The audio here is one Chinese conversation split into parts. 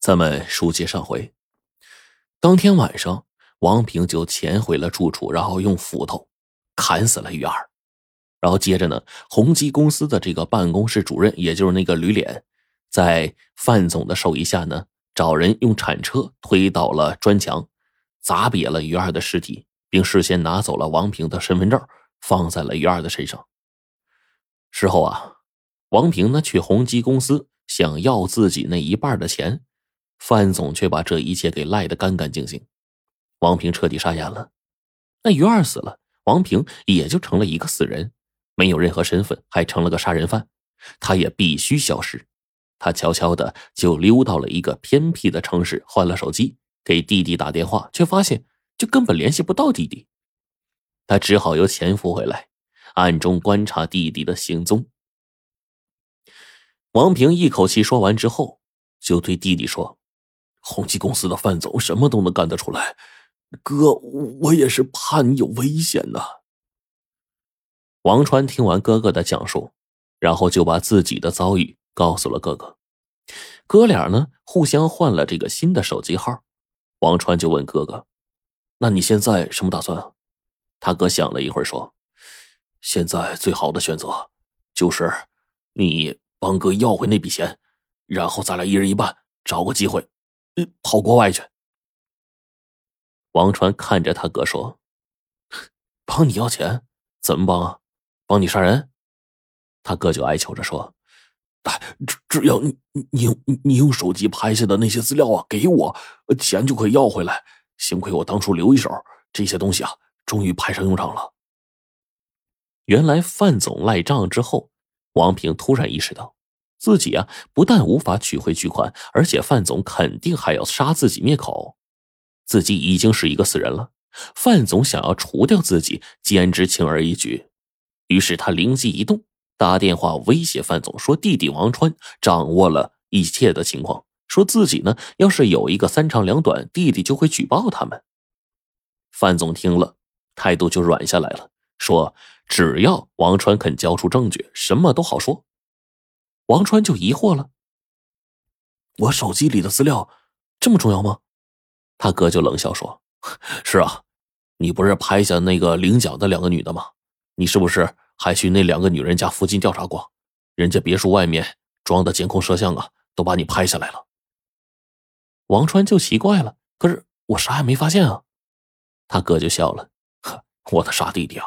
咱们书接上回，当天晚上，王平就潜回了住处，然后用斧头砍死了于二。然后接着呢，宏基公司的这个办公室主任，也就是那个吕脸，在范总的授意下呢，找人用铲车推倒了砖墙，砸瘪了于二的尸体，并事先拿走了王平的身份证，放在了于二的身上。事后啊，王平呢去宏基公司想要自己那一半的钱。范总却把这一切给赖得干干净净，王平彻底傻眼了。那于二死了，王平也就成了一个死人，没有任何身份，还成了个杀人犯，他也必须消失。他悄悄的就溜到了一个偏僻的城市，换了手机给弟弟打电话，却发现就根本联系不到弟弟。他只好由前夫回来，暗中观察弟弟的行踪。王平一口气说完之后，就对弟弟说。宏基公司的范总什么都能干得出来，哥，我也是怕你有危险呐。王川听完哥哥的讲述，然后就把自己的遭遇告诉了哥哥。哥俩呢，互相换了这个新的手机号。王川就问哥哥：“那你现在什么打算啊？”他哥想了一会儿说：“现在最好的选择就是你帮哥要回那笔钱，然后咱俩一人一半，找个机会。”跑国外去。王川看着他哥说：“帮你要钱？怎么帮啊？帮你杀人？”他哥就哀求着说：“只只要你你用你用手机拍下的那些资料啊，给我钱就可以要回来。幸亏我当初留一手，这些东西啊，终于派上用场了。”原来范总赖账之后，王平突然意识到。自己啊，不但无法取回巨款，而且范总肯定还要杀自己灭口。自己已经是一个死人了，范总想要除掉自己，简直轻而易举。于是他灵机一动，打电话威胁范总说：“弟弟王川掌握了一切的情况，说自己呢，要是有一个三长两短，弟弟就会举报他们。”范总听了，态度就软下来了，说：“只要王川肯交出证据，什么都好说。”王川就疑惑了：“我手机里的资料这么重要吗？”他哥就冷笑说：“是啊，你不是拍下那个领奖的两个女的吗？你是不是还去那两个女人家附近调查过？人家别墅外面装的监控摄像啊，都把你拍下来了。”王川就奇怪了：“可是我啥也没发现啊！”他哥就笑了：“呵，我的傻弟弟啊，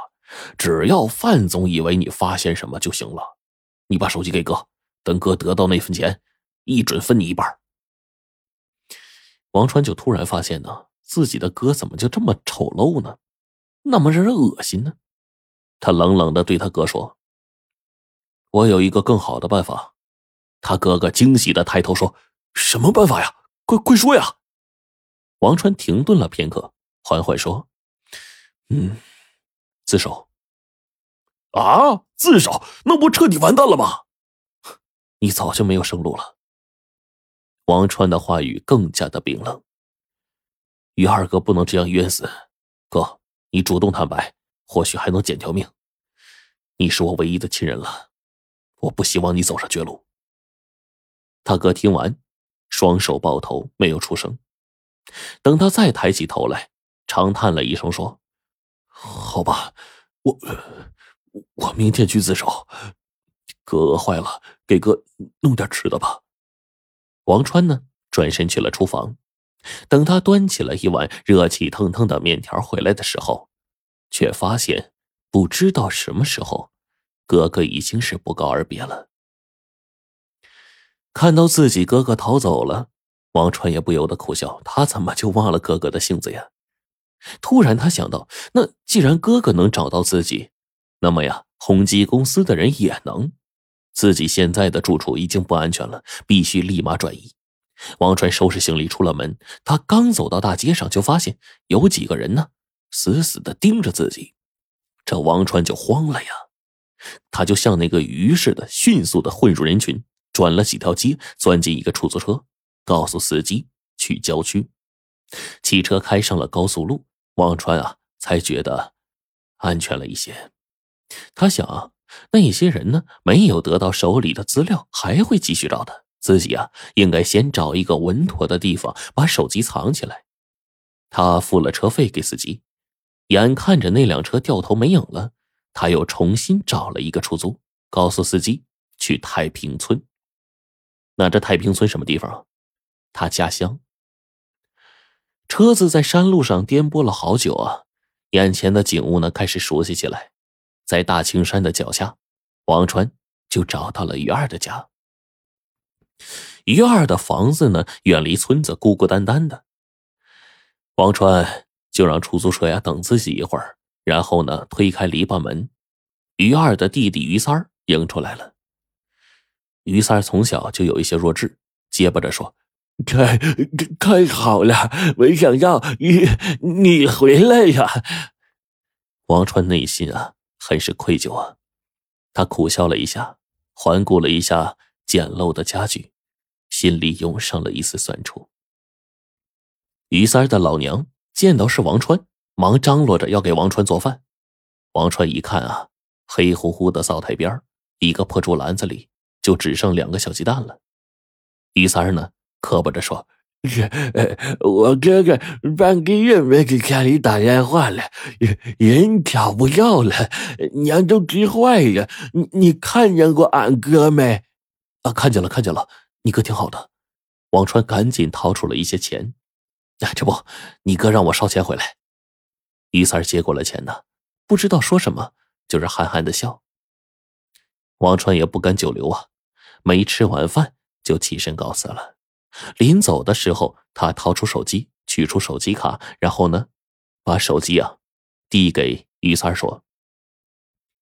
只要范总以为你发现什么就行了，你把手机给哥。”等哥得到那份钱，一准分你一半。王川就突然发现呢，自己的哥怎么就这么丑陋呢？那么让人恶心呢？他冷冷的对他哥说：“我有一个更好的办法。”他哥哥惊喜的抬头说：“什么办法呀？快快说呀！”王川停顿了片刻，缓缓说：“嗯，自首。”啊，自首？那不彻底完蛋了吗？你早就没有生路了。王川的话语更加的冰冷。于二哥不能这样冤死，哥，你主动坦白，或许还能捡条命。你是我唯一的亲人了，我不希望你走上绝路。他哥听完，双手抱头，没有出声。等他再抬起头来，长叹了一声，说：“好吧，我我明天去自首。”哥饿坏了，给哥弄点吃的吧。王川呢，转身去了厨房。等他端起了一碗热气腾腾的面条回来的时候，却发现不知道什么时候，哥哥已经是不告而别了。看到自己哥哥逃走了，王川也不由得苦笑：他怎么就忘了哥哥的性子呀？突然，他想到，那既然哥哥能找到自己，那么呀，宏基公司的人也能。自己现在的住处已经不安全了，必须立马转移。王川收拾行李出了门，他刚走到大街上，就发现有几个人呢，死死的盯着自己。这王川就慌了呀，他就像那个鱼似的，迅速的混入人群，转了几条街，钻进一个出租车，告诉司机去郊区。汽车开上了高速路，王川啊，才觉得安全了一些。他想。那些人呢？没有得到手里的资料，还会继续找他。自己啊，应该先找一个稳妥的地方把手机藏起来。他付了车费给司机，眼看着那辆车掉头没影了，他又重新找了一个出租，告诉司机去太平村。那这太平村什么地方啊？他家乡。车子在山路上颠簸了好久啊，眼前的景物呢开始熟悉起来。在大青山的脚下，王川就找到了于二的家。于二的房子呢，远离村子，孤孤单单的。王川就让出租车呀等自己一会儿，然后呢推开篱笆门，于二的弟弟于三儿迎出来了。于三儿从小就有一些弱智，结巴着说：“太太好了，没想到你你回来呀！”王川内心啊很是愧疚啊，他苦笑了一下，环顾了一下简陋的家具。心里涌上了一丝酸楚。于三儿的老娘见到是王川，忙张罗着要给王川做饭。王川一看啊，黑乎乎的灶台边一个破竹篮子里就只剩两个小鸡蛋了。于三儿呢，磕巴着说：“我哥哥半个月没给家里打电话了，人找不到了，娘都急坏了。你你看见过俺哥没？啊，看见了，看见了。”你哥挺好的，王川赶紧掏出了一些钱，哎，这不，你哥让我捎钱回来。于三接过了钱呢，不知道说什么，就是憨憨的笑。王川也不敢久留啊，没吃完饭就起身告辞了。临走的时候，他掏出手机，取出手机卡，然后呢，把手机啊递给于三说：“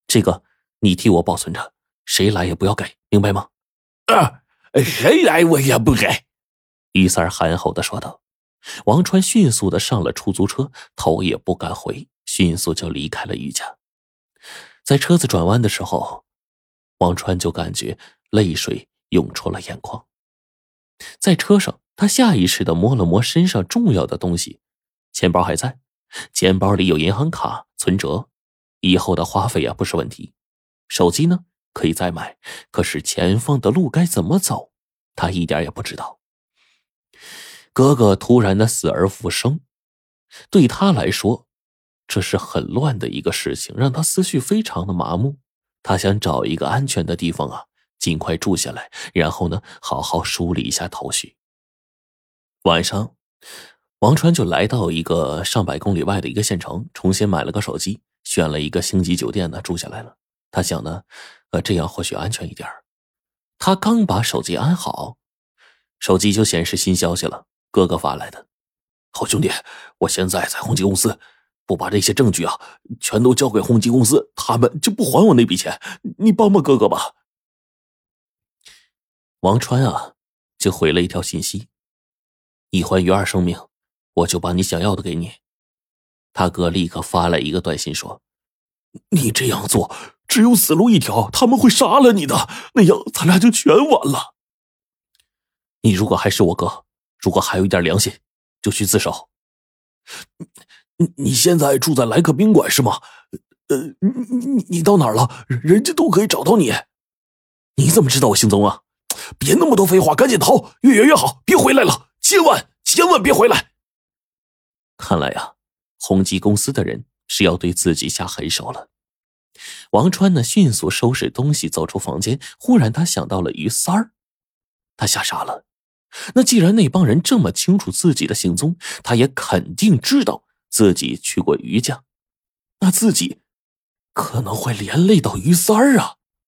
这个你替我保存着，谁来也不要给，明白吗？”啊。谁来我也不给，于三儿憨厚的说道。王川迅速的上了出租车，头也不敢回，迅速就离开了于家。在车子转弯的时候，王川就感觉泪水涌出了眼眶。在车上，他下意识的摸了摸身上重要的东西，钱包还在，钱包里有银行卡、存折，以后的花费啊不是问题。手机呢？可以再买，可是前方的路该怎么走，他一点也不知道。哥哥突然的死而复生，对他来说，这是很乱的一个事情，让他思绪非常的麻木。他想找一个安全的地方啊，尽快住下来，然后呢，好好梳理一下头绪。晚上，王川就来到一个上百公里外的一个县城，重新买了个手机，选了一个星级酒店呢，住下来了。他想呢。呃，这样或许安全一点他刚把手机安好，手机就显示新消息了。哥哥发来的，好兄弟，我现在在宏基公司，不把这些证据啊全都交给宏基公司，他们就不还我那笔钱。你帮帮哥哥吧。王川啊，就回了一条信息：你还于二生命，我就把你想要的给你。他哥立刻发来一个短信说：“你这样做。”只有死路一条，他们会杀了你的，那样咱俩就全完了。你如果还是我哥，如果还有一点良心，就去自首。你你现在住在莱克宾馆是吗？呃，你你你到哪儿了？人家都可以找到你。你怎么知道我行踪啊？别那么多废话，赶紧逃，越远越好，别回来了，千万千万别回来。看来呀，宏基公司的人是要对自己下狠手了。王川呢，迅速收拾东西走出房间。忽然，他想到了于三儿，他吓傻了。那既然那帮人这么清楚自己的行踪，他也肯定知道自己去过于家，那自己可能会连累到于三儿啊。